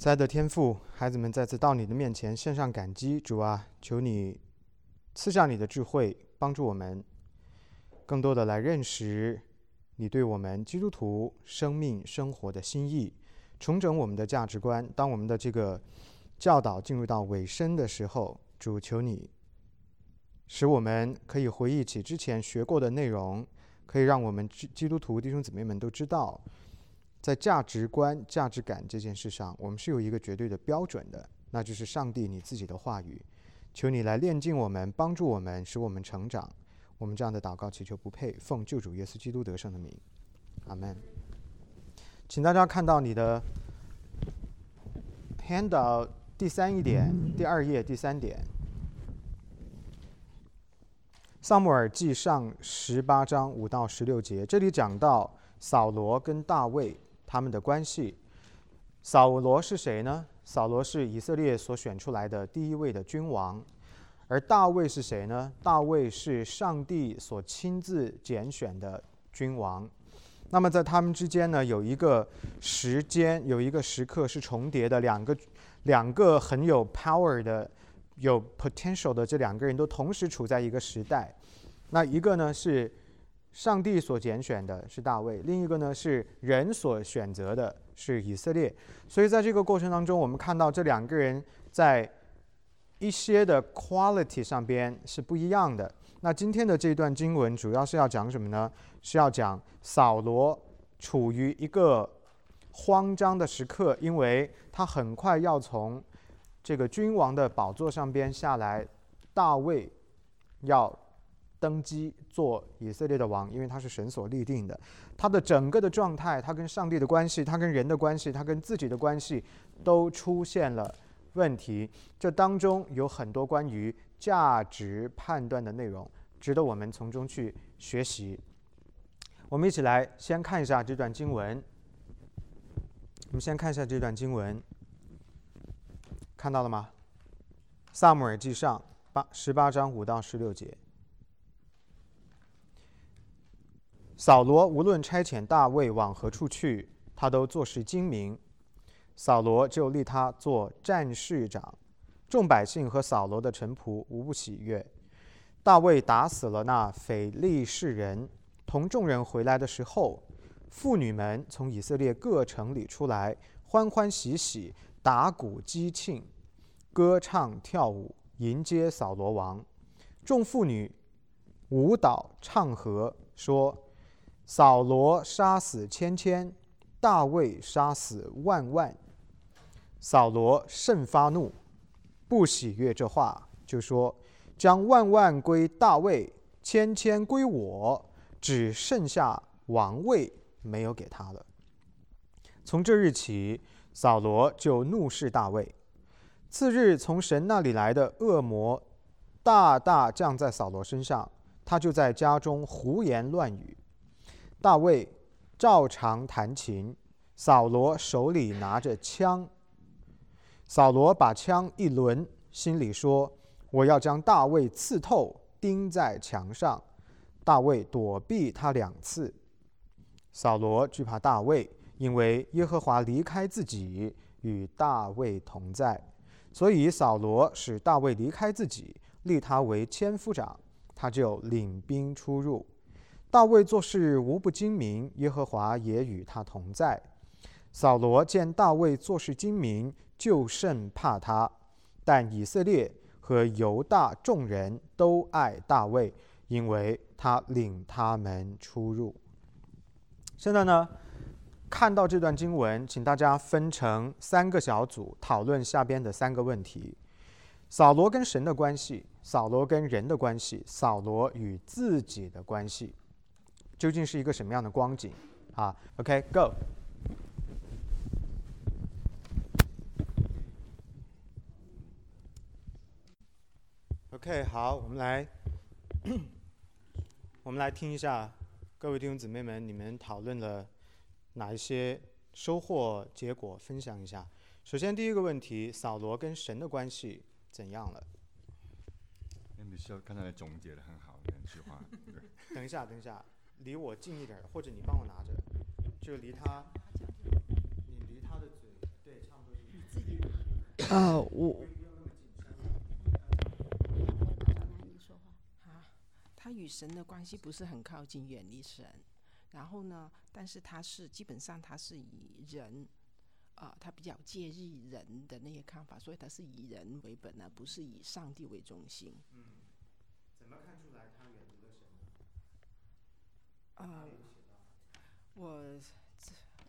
在的天父，孩子们再次到你的面前献上感激，主啊，求你赐下你的智慧，帮助我们更多的来认识你对我们基督徒生命生活的心意，重整我们的价值观。当我们的这个教导进入到尾声的时候，主求你使我们可以回忆起之前学过的内容，可以让我们基督徒弟兄姊妹们都知道。在价值观、价值感这件事上，我们是有一个绝对的标准的，那就是上帝你自己的话语。求你来炼净我们，帮助我们，使我们成长。我们这样的祷告祈求不配，奉救主耶稣基督得胜的名，阿门。请大家看到你的 handout 第三一点，第二页第三点，《萨姆尔记上》十八章五到十六节，这里讲到扫罗跟大卫。他们的关系，扫罗是谁呢？扫罗是以色列所选出来的第一位的君王，而大卫是谁呢？大卫是上帝所亲自拣选的君王。那么在他们之间呢，有一个时间，有一个时刻是重叠的，两个两个很有 power 的、有 potential 的这两个人都同时处在一个时代。那一个呢是。上帝所拣选的是大卫，另一个呢是人所选择的是以色列。所以在这个过程当中，我们看到这两个人在一些的 quality 上边是不一样的。那今天的这段经文主要是要讲什么呢？是要讲扫罗处于一个慌张的时刻，因为他很快要从这个君王的宝座上边下来，大卫要。登基做以色列的王，因为他是神所立定的。他的整个的状态，他跟上帝的关系，他跟人的关系，他跟自己的关系，都出现了问题。这当中有很多关于价值判断的内容，值得我们从中去学习。我们一起来先看一下这段经文。我们先看一下这段经文，看到了吗？萨姆尔记上八十八章五到十六节。扫罗无论差遣大卫往何处去，他都做事精明。扫罗就立他做战士长，众百姓和扫罗的臣仆无不喜悦。大卫打死了那腓力士人，同众人回来的时候，妇女们从以色列各城里出来，欢欢喜喜，打鼓击磬，歌唱跳舞，迎接扫罗王。众妇女舞蹈唱和，说。扫罗杀死千千，大卫杀死万万。扫罗甚发怒，不喜悦这话，就说：“将万万归大卫，千千归我，只剩下王位没有给他了。”从这日起，扫罗就怒视大卫。次日，从神那里来的恶魔大大降在扫罗身上，他就在家中胡言乱语。大卫照常弹琴，扫罗手里拿着枪。扫罗把枪一抡，心里说：“我要将大卫刺透，钉在墙上。”大卫躲避他两次。扫罗惧怕大卫，因为耶和华离开自己，与大卫同在，所以扫罗使大卫离开自己，立他为千夫长，他就领兵出入。大卫做事无不精明，耶和华也与他同在。扫罗见大卫做事精明，就甚怕他。但以色列和犹大众人都爱大卫，因为他领他们出入。现在呢，看到这段经文，请大家分成三个小组讨论下边的三个问题：扫罗跟神的关系，扫罗跟人的关系，扫罗与自己的关系。究竟是一个什么样的光景啊？OK，Go。OK，好，我们来，我们来听一下各位弟兄姊妹们，你们讨论了哪一些收获、结果，分享一下。首先，第一个问题，扫罗跟神的关系怎样了？你需要刚才总结的很好，两句话。等一下，等一下。离我近一点，或者你帮我拿着，就离他，你离他的嘴，对，差不多是。啊，我啊，他与神的关系不是很靠近，远离神。然后呢，但是他是基本上他是以人，啊、他比较介意人的那些看法，所以他是以人为本呢不是以上帝为中心。嗯怎么看出？啊、我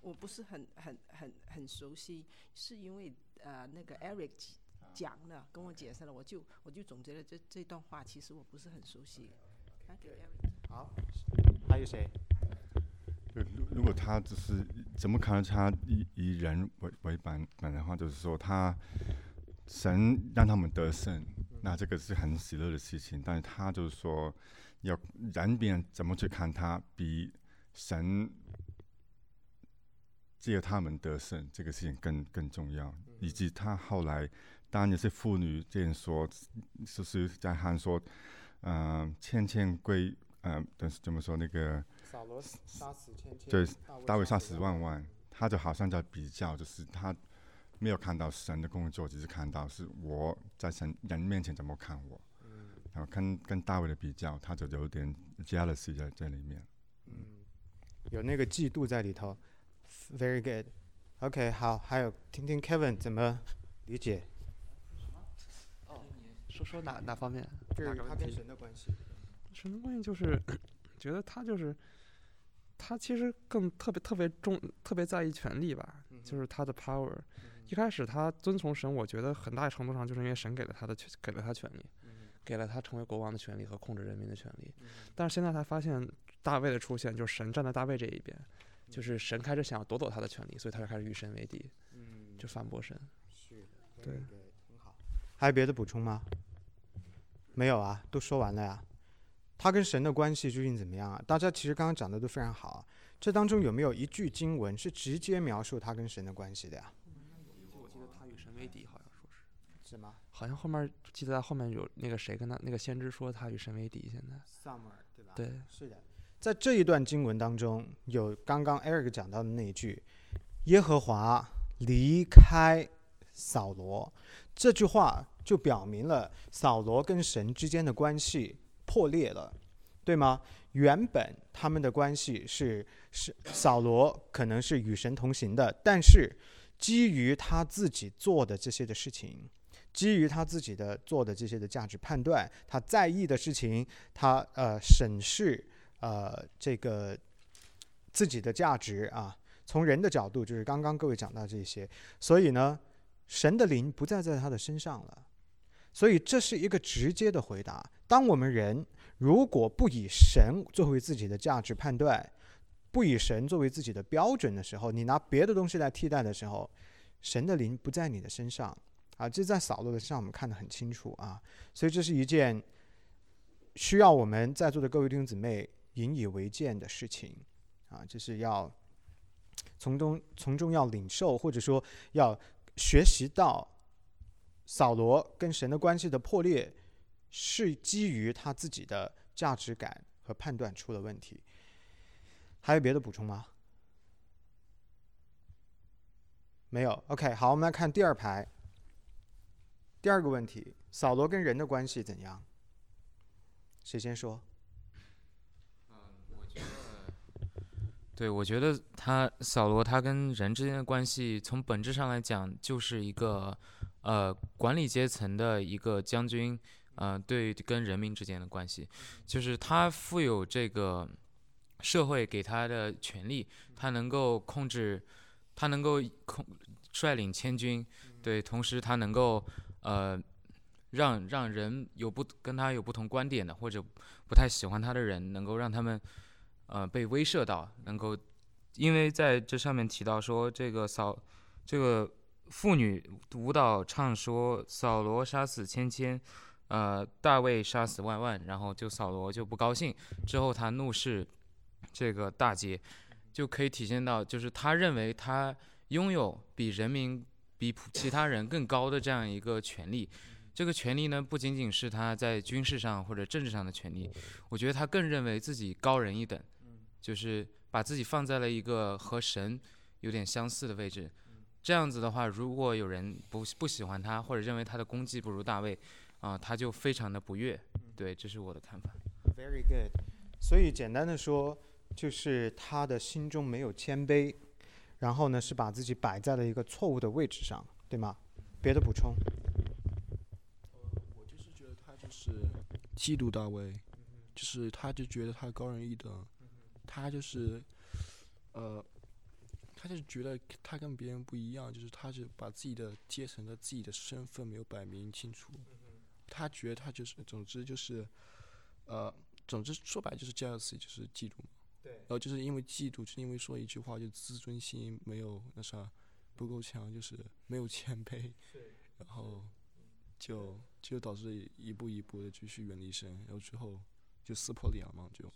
我不是很很很很熟悉，是因为呃那个 Eric 讲了，跟我解释了，我就我就总结了这这段话，其实我不是很熟悉。好，还有谁？对，如如果他只是怎么看他以以人为为本本的话，就是说他神让他们得胜，那这个是很喜乐的事情。但是他就是说，要人别人怎么去看他，比神借他们得胜这个事情更更重要。以及他后来，当然也是妇女这样说，就是在喊说，嗯、千千归，嗯、但是怎么说那个？扫罗杀死千千，对，大卫杀死万万，他就好像在比较，就是他没有看到神的工作，只是看到是我在神人面前怎么看我，然后跟跟大卫的比较，他就有点 jealousy 在这里面。嗯有那个嫉妒在里头。Very good。OK，好，还有听听 Kevin 怎么理解，说说哪哪方面？就是他跟哪个问题？神的关系。神的关系就是觉得他就是他其实更特别特别重特别在意权力吧，就是他的 power。一开始他遵从神，我觉得很大程度上就是因为神给了他的权给了他权利，给了他成为国王的权利和控制人民的权利。但是现在他发现大卫的出现，就是神站在大卫这一边，就是神开始想要夺走他的权利，所以他就开始与神为敌，嗯，就反驳神。是的，对很好。还有别的补充吗？没有啊，都说完了呀。他跟神的关系究竟怎么样啊？大家其实刚刚讲的都非常好啊。这当中有没有一句经文是直接描述他跟神的关系的呀？我记得他与神为敌，好像说是，是吗好像后面记得他后面有那个谁跟他那个先知说他与神为敌，现在？Summer 对吧？对，是的，在这一段经文当中，有刚刚 Eric 讲到的那一句：“耶和华离开扫罗。”这句话就表明了扫罗跟神之间的关系破裂了，对吗？原本他们的关系是是扫罗可能是与神同行的，但是基于他自己做的这些的事情，基于他自己的做的这些的价值判断，他在意的事情，他呃审视呃这个自己的价值啊，从人的角度，就是刚刚各位讲到这些，所以呢，神的灵不再在他的身上了，所以这是一个直接的回答。当我们人如果不以神作为自己的价值判断，不以神作为自己的标准的时候，你拿别的东西来替代的时候，神的灵不在你的身上啊，这在扫罗的身上我们看得很清楚啊，所以这是一件需要我们在座的各位弟兄姊妹引以为戒的事情啊，就是要从中从中要领受，或者说要学习到扫罗跟神的关系的破裂是基于他自己的价值感和判断出了问题。还有别的补充吗？没有。OK，好，我们来看第二排。第二个问题：扫罗跟人的关系怎样？谁先说？对，我觉得他扫罗他跟人之间的关系，从本质上来讲，就是一个呃管理阶层的一个将军，呃对跟人民之间的关系，就是他富有这个社会给他的权利，他能够控制，他能够控率领千军，对，同时他能够呃让让人有不跟他有不同观点的或者不太喜欢他的人，能够让他们。呃，被威慑到，能够，因为在这上面提到说，这个扫，这个妇女舞蹈唱说，扫罗杀死千千，呃，大卫杀死万万，然后就扫罗就不高兴，之后他怒视这个大街，就可以体现到，就是他认为他拥有比人民、比普其他人更高的这样一个权利。这个权利呢，不仅仅是他在军事上或者政治上的权利，我觉得他更认为自己高人一等。就是把自己放在了一个和神有点相似的位置，这样子的话，如果有人不不喜欢他，或者认为他的功绩不如大卫，啊、他就非常的不悦。对，这是我的看法。Very good。所以简单的说，就是他的心中没有谦卑，然后呢是把自己摆在了一个错误的位置上，对吗？别的补充？我就是觉得他就是嫉妒大卫，就是他就觉得他高人一等，他就是呃，他就是觉得他跟别人不一样，就是他就把自己的阶层的自己的身份没有摆明清楚，他觉得他就是，总之就是呃，总之说白了就是 jealousy，就是嫉妒嘛。对然后就是因为嫉妒，就是因为说一句话，就自尊心没有那啥不够强，就是没有谦卑，然后就就导致一步一步的继续远离神，然后最后就撕破脸了嘛，就。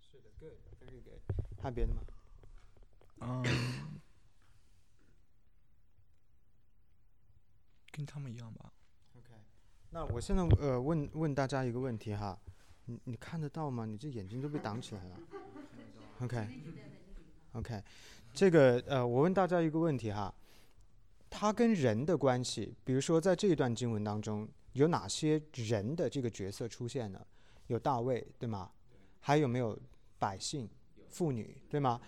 是的，good，very good。还有别的吗？嗯，跟他们一样吧。OK，那我现在呃问问大家一个问题哈，你你看得到吗？你这眼睛都被挡起来了。OK，OK，、这个呃，我问大家一个问题哈，他跟人的关系，比如说在这一段经文当中，有哪些人的这个角色出现呢？有大卫，对吗？还有没有百姓、妇女，对吗？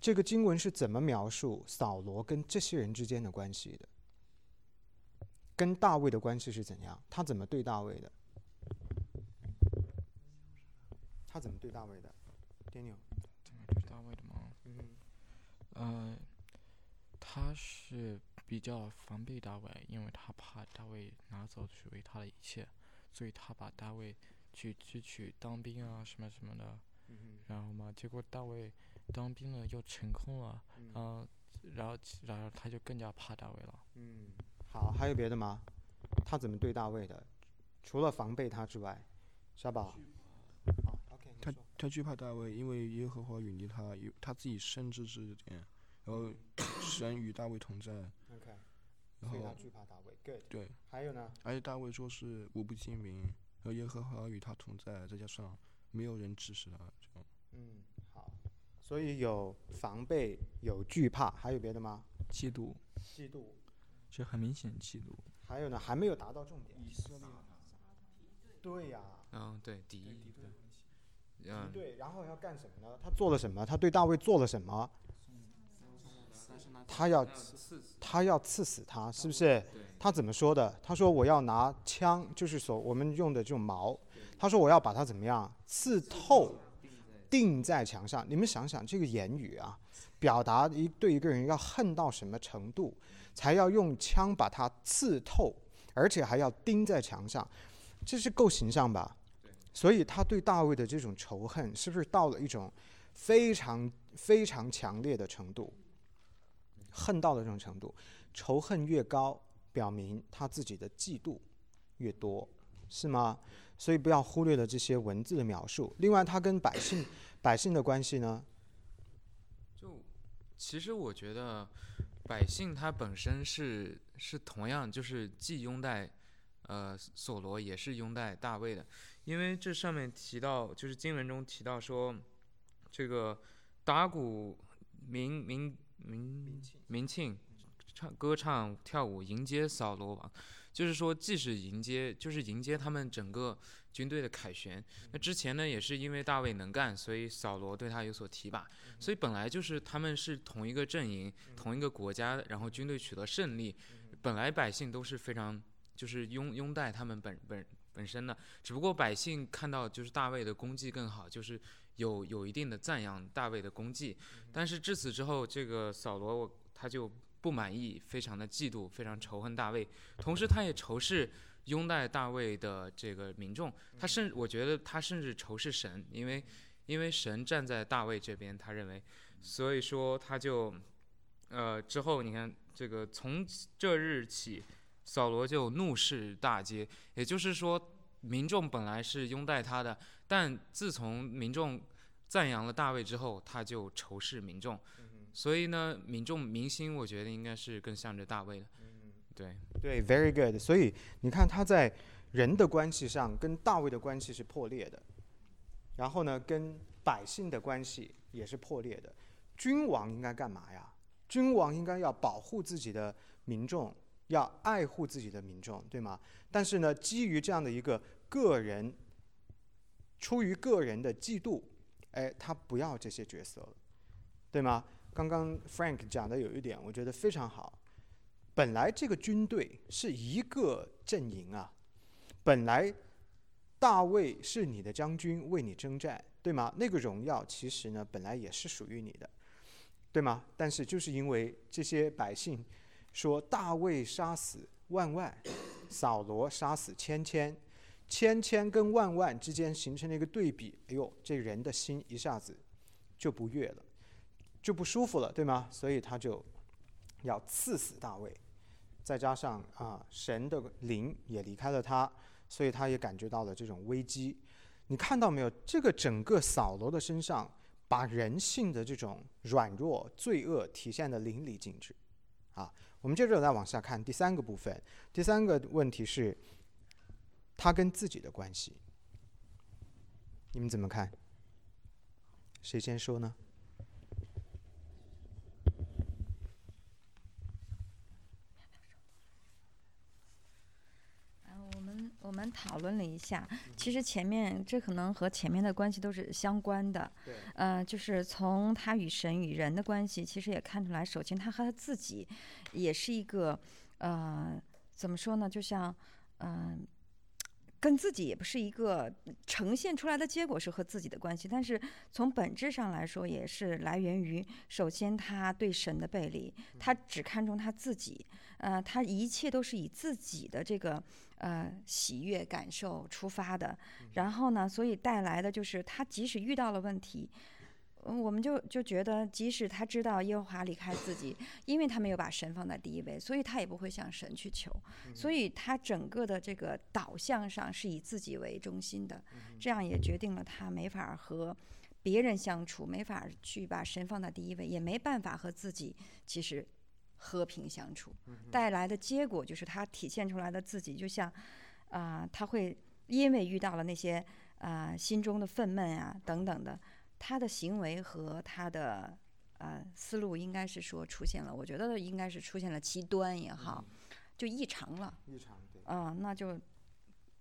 这个经文是怎么描述扫罗跟这些人之间的关系的？跟大卫的关系是怎样？他怎么对大卫的？他怎么对大卫的？Daniel，怎么对大卫的吗？嗯呃，他是比较防备大卫，因为他怕大卫拿走属于他的一切，所以他把大卫去支取当兵啊什么什么的。嗯然后嘛，结果大卫当兵了又成功了，嗯然后然后然后他就更加怕大卫了。嗯，好，还有别的吗？他怎么对大卫的？除了防备他之外，小宝。他惧怕大卫，因为耶和华远离他，有他自己深知这点，然后 神与大卫同在，OK，然后惧怕大卫。Good，对，还有呢？而且大卫说是我不精明，然后耶和华与他同在，再加上没有人指使他，这样嗯，好，所以有防备，有惧怕，还有别的吗？嫉妒嫉妒，这很明显嫉妒。还有呢？还没有达到重点。对呀、嗯，对，敌意，嗯，对，然后要干什么呢？他做了什么？他对大卫做了什么？他要他要刺死他，是不是？他怎么说的？他说我要拿枪，就是所我们用的这种矛。他说我要把它怎么样刺透，钉在墙上。你们想想这个言语啊，表达一对一个人要恨到什么程度，才要用枪把它刺透，而且还要钉在墙上，这是够形象吧？所以他对大卫的这种仇恨，是不是到了一种非常非常强烈的程度？恨到了这种程度，仇恨越高，表明他自己的嫉妒越多，是吗？所以不要忽略了这些文字的描述。另外，他跟百姓百姓的关系呢？就其实我觉得百姓他本身是是同样就是既拥戴呃索罗也是拥戴大卫的，因为这上面提到就是经文中提到说这个打鼓鸣鸣鸣鸣庆唱歌唱跳舞迎接扫罗王，就是说既是迎接就是迎接他们整个军队的凯旋。那之前呢也是因为大卫能干，所以扫罗对他有所提拔。所以本来就是他们是同一个阵营、同一个国家，然后军队取得胜利，本来百姓都是非常就是拥拥戴他们本本本身的，只不过百姓看到就是大卫的功绩更好，就是有有一定的赞扬大卫的功绩，但是至此之后，这个扫罗他就不满意，非常的嫉妒，非常仇恨大卫，同时他也仇视。拥戴大卫的这个民众，他甚我觉得他甚至仇视神，因为因为神站在大卫这边，他认为，所以说他就，呃，之后你看这个从这日起，扫罗就怒视大街，也就是说，民众本来是拥戴他的，但自从民众赞扬了大卫之后，他就仇视民众，所以呢，民众民心我觉得应该是更向着大卫的，对，对，very good。所以你看他在人的关系上跟大卫的关系是破裂的，然后呢，跟百姓的关系也是破裂的。君王应该干嘛呀？君王应该要保护自己的民众，要爱护自己的民众，对吗？但是呢，基于这样的一个个人，出于个人的嫉妒，哎，他不要这些角色了，对吗？刚刚 Frank 讲的有一点，我觉得非常好。本来这个军队是一个阵营啊，本来大卫是你的将军，为你征战，对吗？那个荣耀其实呢，本来也是属于你的，对吗？但是就是因为这些百姓说大卫杀死万万，扫罗杀死千千，千千跟万万之间形成了一个对比，哎呦，这人的心一下子就不悦了，就不舒服了，对吗？所以他就要刺死大卫。再加上啊，神的灵也离开了他，所以他也感觉到了这种危机。你看到没有？这个整个扫罗的身上，把人性的这种软弱、罪恶体现的淋漓尽致。啊，我们接着再往下看第三个部分。第三个问题是，他跟自己的关系，你们怎么看？谁先说呢？我们讨论了一下，其实前面这可能和前面的关系都是相关的。对。呃，就是从他与神与人的关系，其实也看出来，首先他和他自己也是一个，呃，怎么说呢？就像，嗯。跟自己也不是一个呈现出来的结果是和自己的关系，但是从本质上来说，也是来源于首先他对神的背离，他只看重他自己，呃，他一切都是以自己的这个呃喜悦感受出发的，然后呢，所以带来的就是他即使遇到了问题。我们就就觉得，即使他知道耶和华离开自己，因为他没有把神放在第一位，所以他也不会向神去求。所以他整个的这个导向上是以自己为中心的，这样也决定了他没法和别人相处，没法去把神放在第一位，也没办法和自己其实和平相处。带来的结果就是他体现出来的自己，就像啊，他会因为遇到了那些啊心中的愤懑啊等等的。他的行为和他的呃思路应该是说出现了，我觉得应该是出现了极端也好，就异常了。异常对。嗯，那就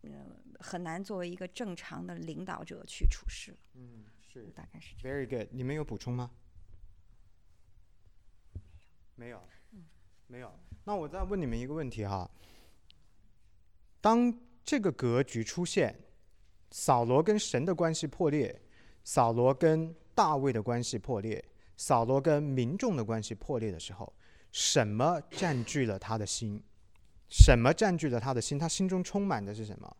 嗯很难作为一个正常的领导者去处事了。嗯，是。大概是这样。Very good，你们有补充吗？没有。没有。那我再问你们一个问题哈，当这个格局出现，扫罗跟神的关系破裂。扫罗跟大卫的关系破裂，扫罗跟民众的关系破裂的时候，什么占据了他的心？什么占据了他的心？他心中充满的是什么？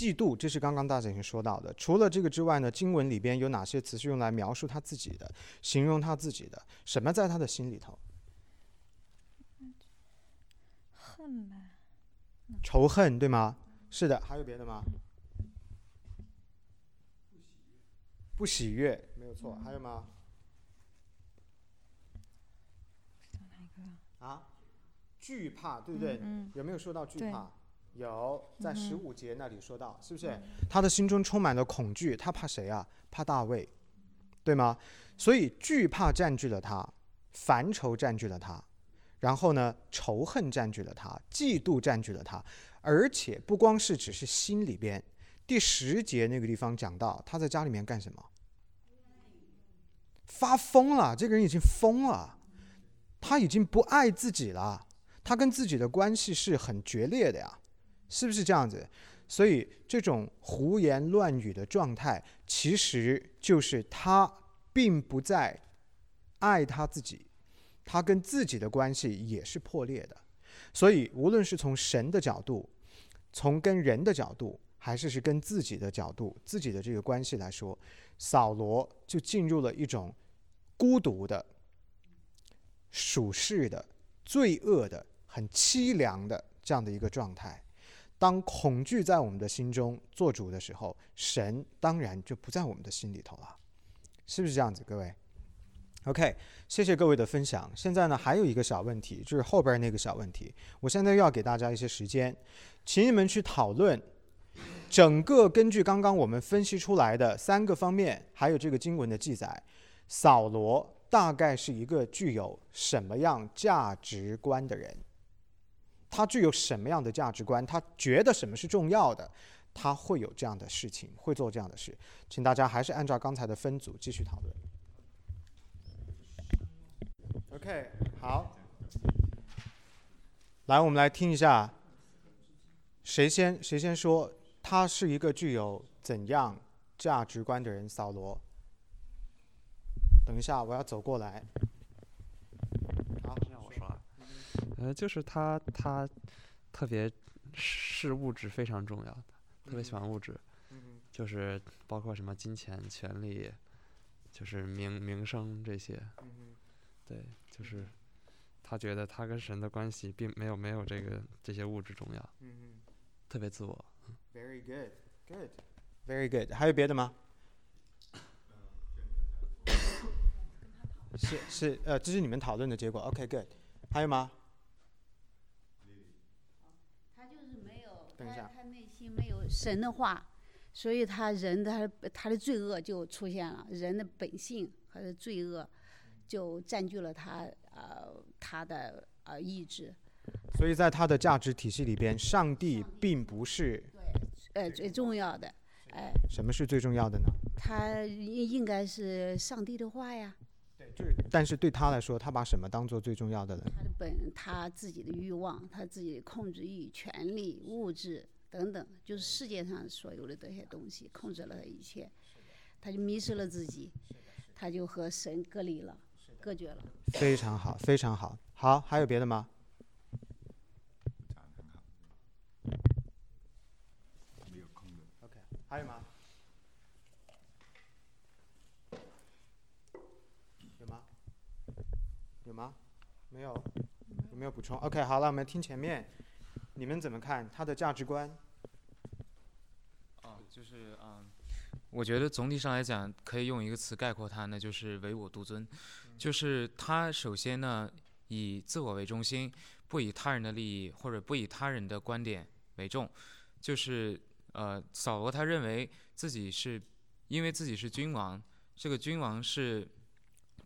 嫉妒，这是刚刚大家已经说到的。除了这个之外呢，经文里边有哪些词是用来描述他自己的，形容他自己的？什么在他的心里头？恨吧。仇恨，对吗？是的，还有别的吗？不喜悦，没有错。还有吗？啊，惧怕，对不对？有没有说到惧怕？有，在十五节那里说到，是不是？他的心中充满了恐惧，他怕谁啊？怕大卫，对吗？所以惧怕占据了他，烦愁占据了他，然后呢，仇恨占据了他，嫉妒占据了他，而且不光是只是心里边。第十节那个地方讲到，他在家里面干什么？发疯了，这个人已经疯了，他已经不爱自己了，他跟自己的关系是很决裂的呀，是不是这样子？所以这种胡言乱语的状态，其实就是他并不在爱他自己，他跟自己的关系也是破裂的。所以无论是从神的角度，从跟人的角度，还是是跟自己的角度，自己的这个关系来说，扫罗就进入了一种。孤独的、属世的、罪恶的、很凄凉的这样的一个状态。当恐惧在我们的心中做主的时候，神当然就不在我们的心里头了，是不是这样子，各位？OK，谢谢各位的分享。现在呢，还有一个小问题，就是后边那个小问题。我现在又要给大家一些时间，请你们去讨论整个根据刚刚我们分析出来的三个方面，还有这个经文的记载。扫罗大概是一个具有什么样价值观的人？他具有什么样的价值观？他觉得什么是重要的？他会有这样的事情，会做这样的事。请大家还是按照刚才的分组继续讨论。OK，好，来，我们来听一下，谁先谁先说？他是一个具有怎样价值观的人？扫罗。等一下，我要走过来。呃，就是他他特别视物质非常重要的，特别喜欢物质，就是包括什么金钱、权利，就是名名声这些，对，就是他觉得他跟神的关系并没有没有这个这些物质重要，特别自我。Very good, good, very good。还有别的吗？是是呃，这是你们讨论的结果。OK，good、还有吗？他就是没有，等一下。他他内心没有神的话，所以他人的他他的罪恶就出现了，人的本性和的罪恶就占据了他呃他的呃意志，所以在他的价值体系里边，上帝并不是呃最重要的，哎、什么是最重要的呢？他应应该是上帝的话呀，但是对他来说，他把什么当做最重要的呢？他的本他自己的欲望，他自己的控制欲、权力、物质等等，就是世界上所有的这些东西控制了他一切，他就迷失了自己，他就和神隔离了，隔绝了。非常好，非常好。好，还有别的吗？OK，还有吗？有吗？有吗？没有？有没有补充？OK，好了，我们听前面，你们怎么看他的价值观？哦，就是嗯，我觉得总体上来讲，可以用一个词概括他那，就是唯我独尊。就是他首先呢，以自我为中心，不以他人的利益或者不以他人的观点为重。就是呃，扫罗他认为自己是因为自己是君王，这个君王是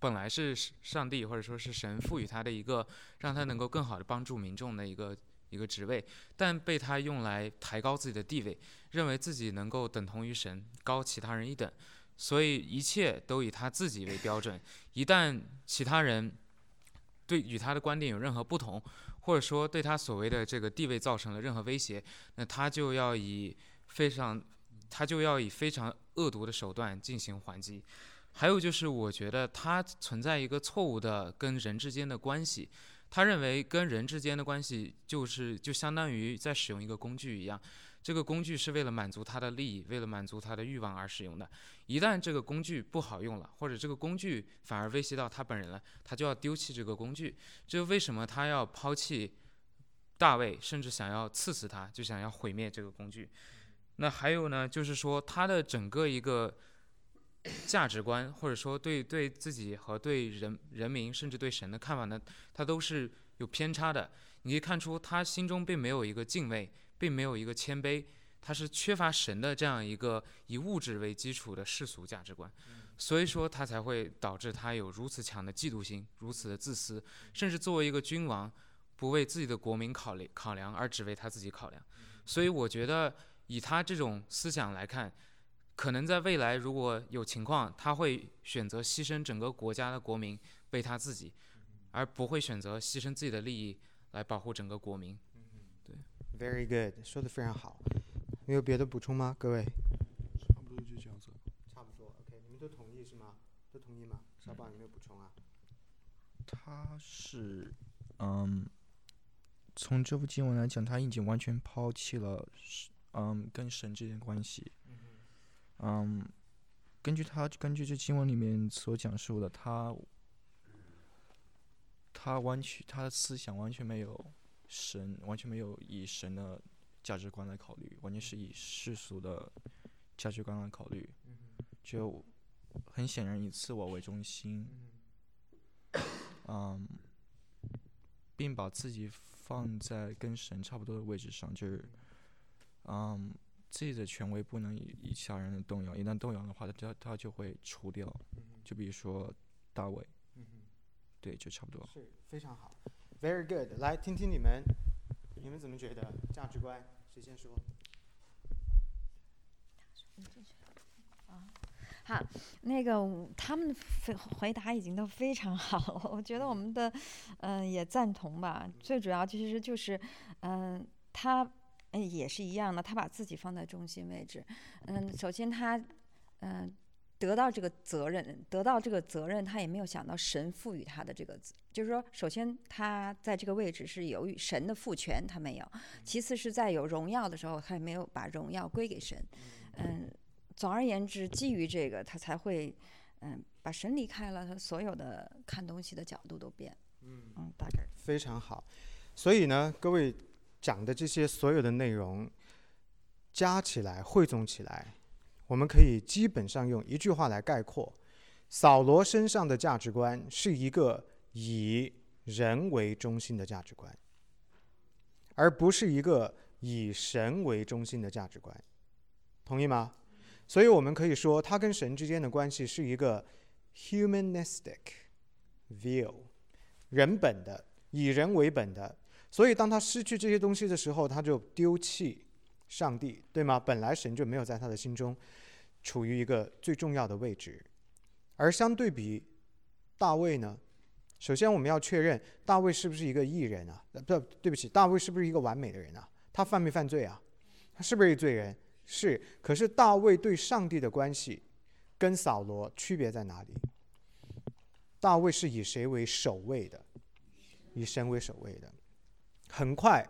本来是上帝或者说是神赋予他的一个让他能够更好的帮助民众的一个一个职位，但被他用来抬高自己的地位。认为自己能够等同于神，高其他人一等，所以一切都以他自己为标准。一旦其他人对与他的观点有任何不同，或者说对他所谓的这个地位造成了任何威胁，那他就要以非常，他就要以非常恶毒的手段进行还击。还有就是，我觉得他存在一个错误的跟人之间的关系。他认为跟人之间的关系就是就相当于在使用一个工具一样。这个工具是为了满足他的利益，为了满足他的欲望而使用的。一旦这个工具不好用了，或者这个工具反而威胁到他本人了，他就要丢弃这个工具。这就为什么他要抛弃大卫，甚至想要刺死他，就想要毁灭这个工具。那还有呢，就是说他的整个一个价值观，或者说对对自己和对人人民，甚至对神的看法呢，他都是有偏差的。你可以看出他心中并没有一个敬畏。并没有一个谦卑，他是缺乏神的这样一个以物质为基础的世俗价值观，所以说他才会导致他有如此强的嫉妒心，如此的自私，甚至作为一个君王，不为自己的国民考虑考量，而只为他自己考量。所以我觉得以他这种思想来看，可能在未来如果有情况，他会选择牺牲整个国家的国民为他自己，而不会选择牺牲自己的利益来保护整个国民。对 Very good，说的非常好。没有别的补充吗，各位？差不多就这样子。差不多，OK，你们都同意是吗？都同意吗？小宝有没有补充啊？他是，嗯，从这部经文来讲，他已经完全抛弃了，嗯，跟神之间的关系。嗯，根据他根据这经文里面所讲述的，他，他完全他的思想完全没有。神完全没有以神的价值观来考虑，完全是以世俗的价值观来考虑，就很显然以自我为中心，嗯，并把自己放在跟神差不多的位置上，就是，嗯，自己的权威不能以以其他人的动摇，一旦动摇的话，他他就会除掉。就比如说大卫，对，就差不多。是非常好，very good。来听听你们，你们怎么觉得价值观？谁先说？好，那个他们回回答已经都非常好了，我觉得我们的嗯、呃也赞同吧。最主要其实就是嗯、他呃也是一样的，他把自己放在中心位置。嗯，首先他嗯、得到这个责任，得到这个责任，他也没有想到神赋予他的这个，就是说，首先他在这个位置是由于神的赋权，他没有；其次是在有荣耀的时候，他也没有把荣耀归给神。嗯，总而言之，基于这个，他才会嗯把神离开了，他所有的看东西的角度都变。嗯大概非常好。所以呢，各位讲的这些所有的内容加起来、汇总起来，我们可以基本上用一句话来概括：扫罗身上的价值观是一个以人为中心的价值观，而不是一个以神为中心的价值观。同意吗？所以我们可以说，他跟神之间的关系是一个 humanistic view，人本的，以人为本的。所以当他失去这些东西的时候，他就丢弃上帝，对吗？本来神就没有在他的心中处于一个最重要的位置。而相对比大卫呢，首先我们要确认大卫是不是一个艺人啊？不，对不起，大卫是不是一个完美的人啊？他犯没犯罪啊？他是不是一罪人？是。可是大卫对上帝的关系跟扫罗区别在哪里？大卫是以谁为首位的？以神为首位的。很快，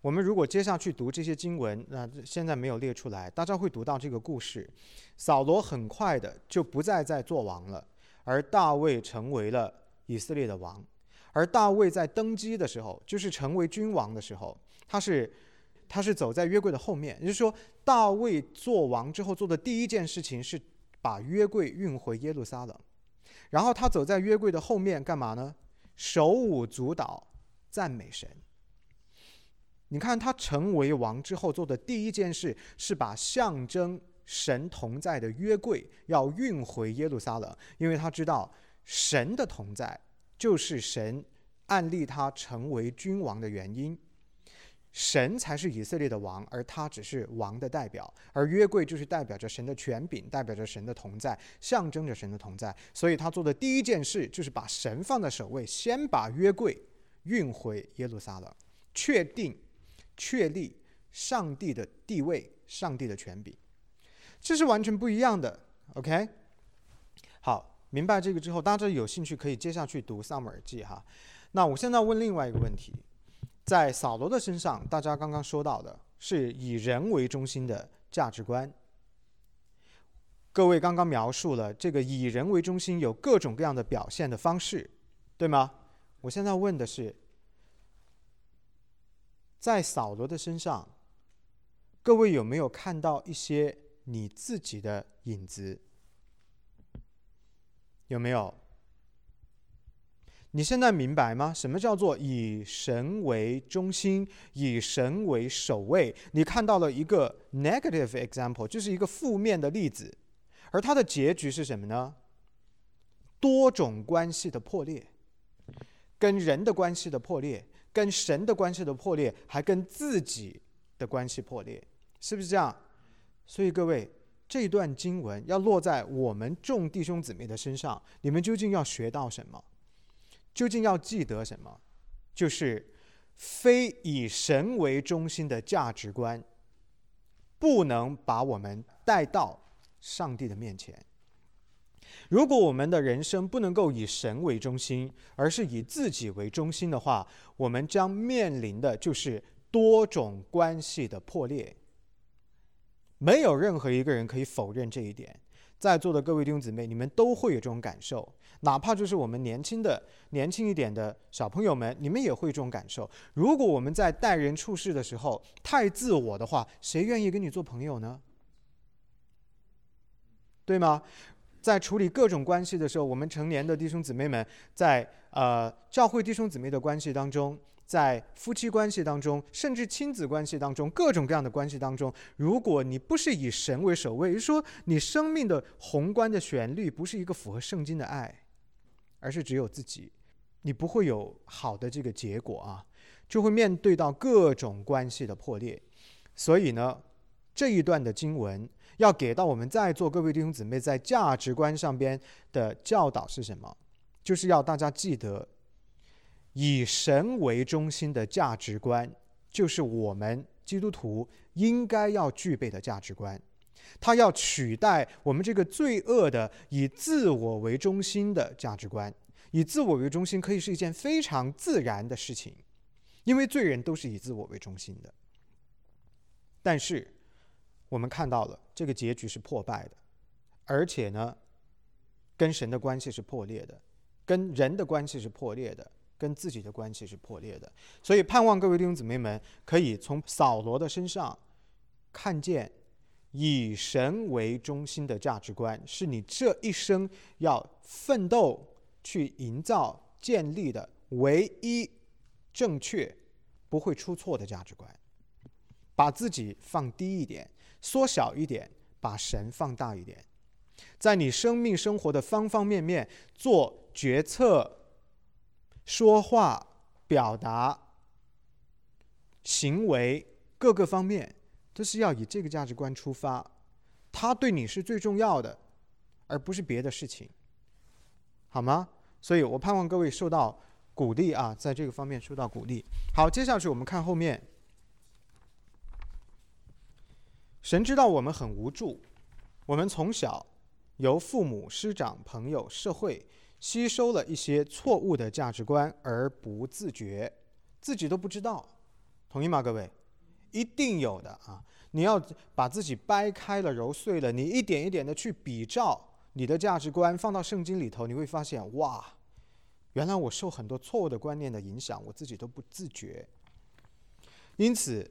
我们如果接下去读这些经文，那、现在没有列出来，大家会读到这个故事。扫罗很快的就不再在做王了，而大卫成为了以色列的王。而大卫在登基的时候，就是成为君王的时候，他是他是走在约柜的后面，也就是说，大卫做王之后做的第一件事情是把约柜运回耶路撒冷，然后他走在约柜的后面干嘛呢？手舞足蹈，赞美神。你看他成为王之后做的第一件事是把象征神同在的约柜要运回耶路撒冷，因为他知道神的同在就是神按立他成为君王的原因。神才是以色列的王，而他只是王的代表，而约柜就是代表着神的权柄，代表着神的同在，象征着神的同在。所以他做的第一件事就是把神放在首位，先把约柜运回耶路撒冷，确定、确立上帝的地位、上帝的权柄，这是完全不一样的。OK，好，明白这个之后，大家有兴趣可以接下去读撒母耳记哈。那我现在问另外一个问题。在扫罗的身上，大家刚刚说到的是以人为中心的价值观。各位刚刚描述了这个以人为中心有各种各样的表现的方式，对吗？我现在问的是，在扫罗的身上，各位有没有看到一些你自己的影子？有没有？你现在明白吗？什么叫做以神为中心，以神为首位？你看到了一个 negative example，就是一个负面的例子，而它的结局是什么呢？多种关系的破裂，跟人的关系的破裂，跟神的关系的破裂，还跟自己的关系破裂，是不是这样？所以各位，这段经文要落在我们众弟兄姊妹的身上，你们究竟要学到什么？究竟要记得什么？就是非以神为中心的价值观，不能把我们带到上帝的面前。如果我们的人生不能够以神为中心，而是以自己为中心的话，我们将面临的就是多种关系的破裂。没有任何一个人可以否认这一点。在座的各位弟兄姊妹，你们都会有这种感受，哪怕就是我们年轻的、年轻一点的小朋友们，你们也会这种感受。如果我们在待人处事的时候太自我的话，谁愿意跟你做朋友呢？对吗？在处理各种关系的时候，我们成年的弟兄姊妹们在呃教会弟兄姊妹的关系当中，在夫妻关系当中，甚至亲子关系当中，各种各样的关系当中，如果你不是以神为首位，说，你生命的宏观的旋律不是一个符合圣经的爱，而是只有自己，你不会有好的这个结果啊，就会面对到各种关系的破裂。所以呢，这一段的经文要给到我们在座各位弟兄姊妹在价值观上边的教导是什么？就是要大家记得，以神为中心的价值观，就是我们基督徒应该要具备的价值观。它要取代我们这个罪恶的以自我为中心的价值观。以自我为中心可以是一件非常自然的事情，因为罪人都是以自我为中心的。但是我们看到了这个结局是破败的，而且呢，跟神的关系是破裂的。跟人的关系是破裂的，跟自己的关系是破裂的，所以盼望各位弟兄姊妹们可以从扫罗的身上看见以神为中心的价值观，是你这一生要奋斗去营造建立的唯一正确、不会出错的价值观。把自己放低一点，缩小一点，把神放大一点，在你生命生活的方方面面做。决策、说话、表达、行为各个方面，都是要以这个价值观出发，他对你是最重要的，而不是别的事情，好吗？所以我盼望各位受到鼓励啊，在这个方面受到鼓励。好，接下去我们看后面，神知道我们很无助，我们从小由父母、师长、朋友、社会。吸收了一些错误的价值观而不自觉，自己都不知道，同意吗？各位，一定有的啊！你要把自己掰开了揉碎了，你一点一点的去比照你的价值观，放到圣经里头，你会发现，哇，原来我受很多错误的观念的影响，我自己都不自觉。因此，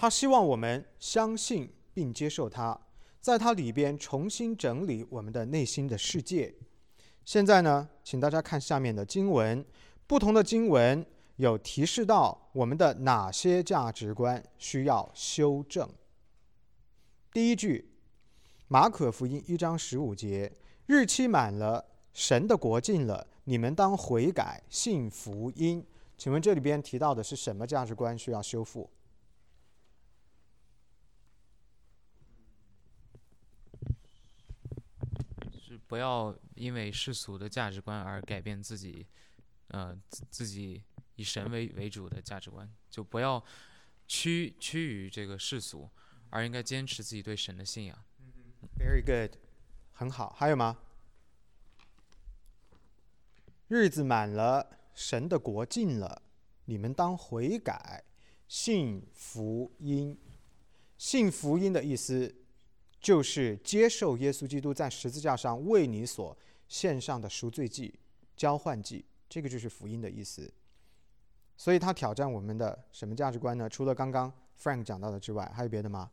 他希望我们相信并接受他，在他里边重新整理我们的内心的世界。现在呢，请大家看下面的经文，不同的经文有提示到我们的哪些价值观需要修正。第一句，马可福音一章十五节，日期满了，神的国近了，你们当悔改，信福音。请问这里边提到的是什么价值观需要修复？不要因为世俗的价值观而改变自己，呃，自己以神为为主的价值观，就不要趋趋于这个世俗，而应该坚持自己对神的信仰。Very good，很好。还有吗？日子满了，神的国近了，你们当悔改，信福音。信福音的意思。就是接受耶稣基督在十字架上为你所献上的赎罪祭、交换祭，这个就是福音的意思。所以他挑战我们的什么价值观呢？除了刚刚 Frank 讲到的之外，还有别的吗？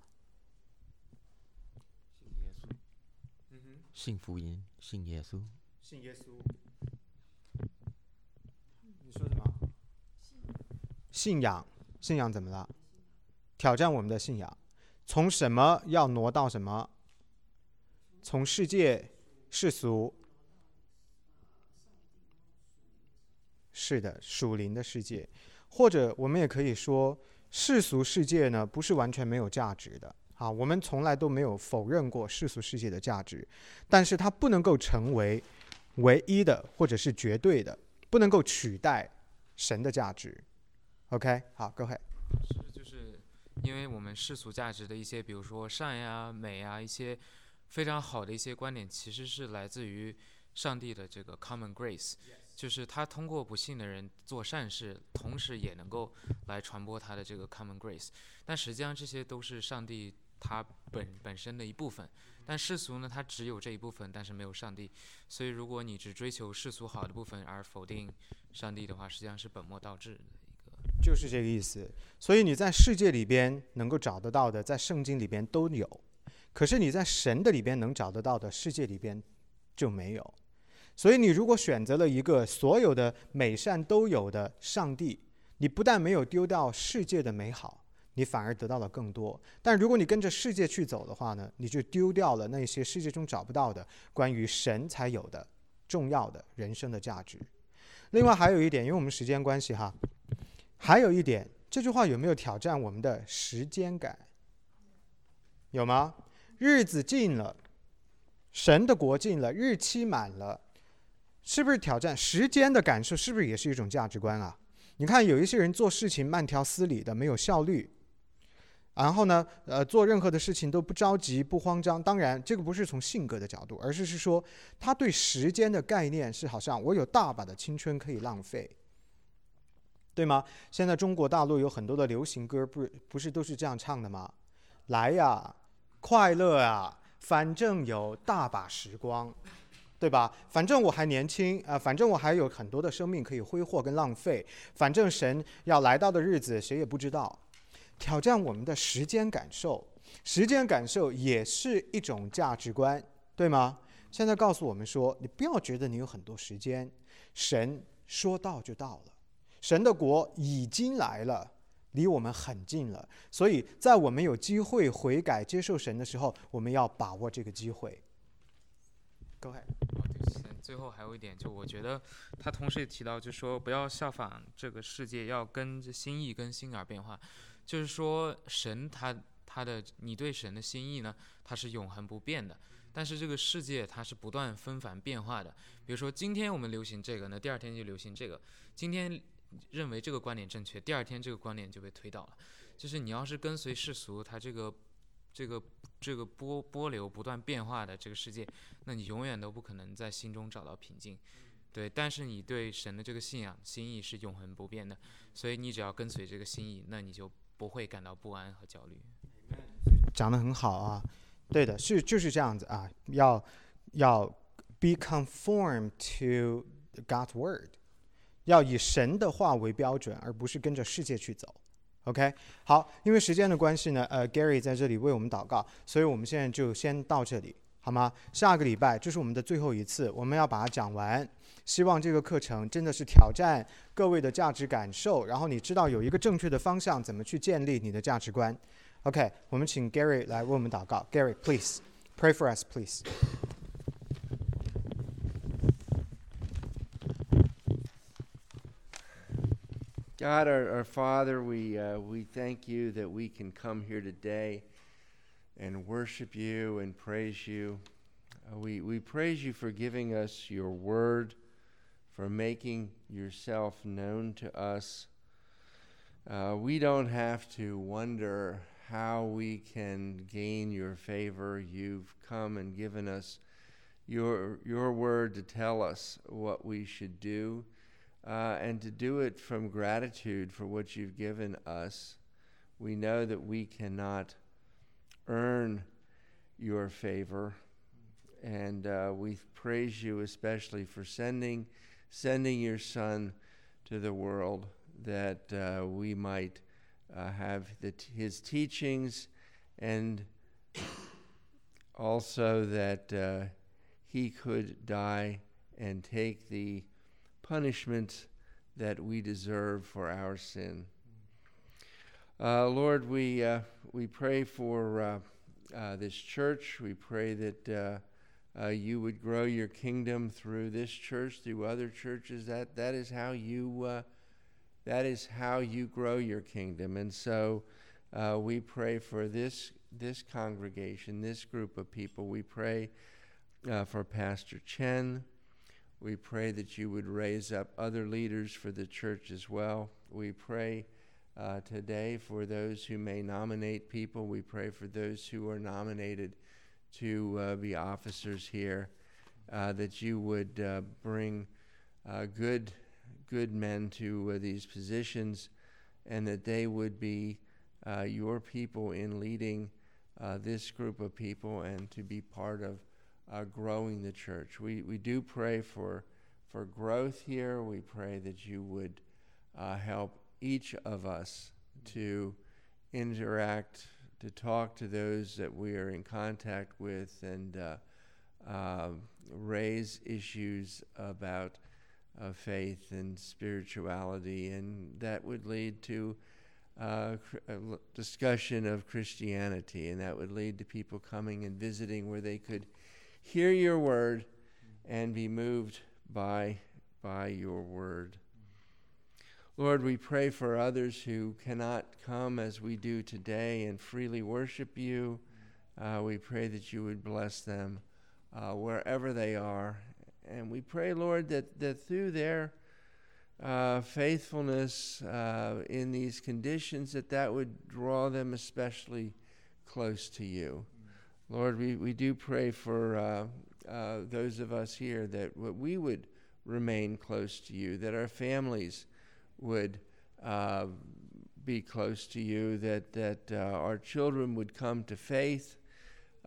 信耶稣，嗯、信福音，信耶稣。信耶稣。你说什么？信仰，信仰怎么了？挑战我们的信仰。从什么要挪到什么？从世界世俗，是的，属灵的世界，或者我们也可以说，世俗世界呢不是完全没有价值的啊。我们从来都没有否认过世俗世界的价值，但是它不能够成为唯一的，或者是绝对的，不能够取代神的价值。OK，好，各位。因为我们世俗价值的一些，比如说善呀、美呀，一些非常好的一些观点，其实是来自于上帝的这个 common grace，就是他通过不幸的人做善事，同时也能够来传播他的这个 common grace。但实际上这些都是上帝他本本身的一部分，但世俗呢，它只有这一部分，但是没有上帝。所以如果你只追求世俗好的部分而否定上帝的话，实际上是本末倒置。就是这个意思，所以你在世界里边能够找得到的，在圣经里边都有，可是你在神的里边能找得到的，世界里边就没有。所以你如果选择了一个所有的美善都有的上帝，你不但没有丢掉世界的美好，你反而得到了更多。但如果你跟着世界去走的话呢，你就丢掉了那些世界中找不到的关于神才有的重要的人生的价值。另外还有一点，因为我们时间关系哈，还有一点，这句话有没有挑战我们的时间感？有吗？日子近了，神的国近了，日期满了，是不是挑战时间的感受？是不是也是一种价值观啊？你看，有一些人做事情慢条斯理的，没有效率，然后呢，呃，做任何的事情都不着急、不慌张。当然，这个不是从性格的角度，而是是说他对时间的概念是好像我有大把的青春可以浪费，对吗？现在中国大陆有很多的流行歌，不不是都是这样唱的吗？来呀！快乐啊，反正有大把时光，对吧？反正我还年轻啊，反正我还有很多的生命可以挥霍跟浪费。反正神要来到的日子，谁也不知道。挑战我们的时间感受，时间感受也是一种价值观，对吗？现在告诉我们说，你不要觉得你有很多时间，神说到就到了，神的国已经来了。离我们很近了，所以在我们有机会悔改、接受神的时候，我们要把握这个机会。各位。最后还有一点，就我觉得他同时也提到，就说不要效仿这个世界，要跟着心意跟心而变化。就是说，神他他的你对神的心意呢，它是永恒不变的，但是这个世界它是不断纷繁变化的。比如说，今天我们流行这个，那第二天就流行这个。今天。认为这个观点正确，第二天这个观点就被推倒了。就是你要是跟随世俗，它这个、这个、这个波波流不断变化的这个世界，那你永远都不可能在心中找到平静。对，但是你对神的这个信仰心意是永恒不变的，所以你只要跟随这个心意，那你就不会感到不安和焦虑。讲得很好啊，对的，是就是这样子啊，要要 be conformed to God's word。要以神的话为标准，而不是跟着世界去走。OK，好，因为时间的关系呢，呃，Gary 在这里为我们祷告，所以我们现在就先到这里，好吗？下个礼拜这是我们的最后一次，我们要把它讲完。希望这个课程真的是挑战各位的价值感受，然后你知道有一个正确的方向，怎么去建立你的价值观。OK，我们请 Gary 来为我们祷告。Gary，please pray for us，please。God, our, our Father, we, uh, we thank you that we can come here today and worship you and praise you. Uh, we, we praise you for giving us your word, for making yourself known to us. Uh, we don't have to wonder how we can gain your favor. You've come and given us your, your word to tell us what we should do uh, and to do it from gratitude for what you've given us. We know that we cannot earn your favor, and uh, we praise you especially for sending sending your Son to the world that uh, we might uh, have the his teachings and also that uh, he could die and take the punishment that we deserve for our sin. Uh, Lord, we, uh, we pray for uh, uh this church. We pray that uh, uh, you would grow your kingdom through this church, through other churches. That, that is how you that is how you grow your kingdom. And so we pray for this this congregation, this group of people. We pray for Pastor Chen. We pray that you would raise up other leaders for the church as well. We pray uh, today for those who may nominate people. We pray for those who are nominated to uh, be officers here, uh, that you would uh, bring uh, good, good men to uh, these positions, and that they would be your people in leading this group of people and to be part of uh, growing the church. We, we do pray for, for growth here. We pray that you would uh, help each of us to interact, to talk to those that we are in contact with, and uh, uh raise issues about of faith and spirituality, and that would lead to uh, cr- discussion of Christianity, and that would lead to people coming and visiting where they could hear your word and be moved by by your word. Lord, we pray for others who cannot come as we do today and freely worship you. Uh, we pray that you would bless them uh, wherever they are. And we pray, Lord, that, that through their uh, faithfulness uh, in these conditions, that that would draw them especially close to you. Lord, we, we do pray for uh, uh, those of us here that we would remain close to you, that our families would uh, be close to you, that, that uh, our children would come to faith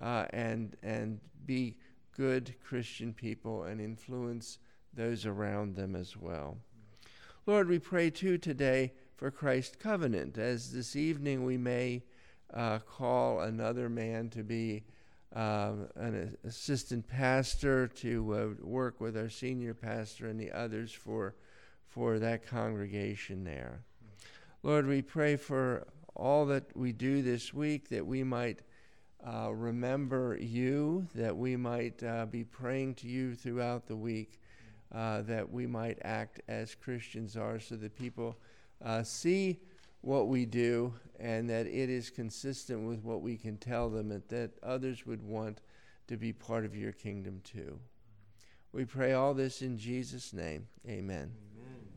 uh, and, and be good Christian people and influence those around them as well. Lord, we pray too today for Christ's covenant, as this evening we may uh, call another man to be um, an assistant pastor to uh, work with our senior pastor and the others for for that congregation there. Lord, we pray for all that we do this week that we might uh, remember you, that we might uh, be praying to you throughout the week, uh, that we might act as Christians are, so that people uh, see what we do and that it is consistent with what we can tell them, and that others would want to be part of your kingdom too. We pray all this in Jesus' name. Amen.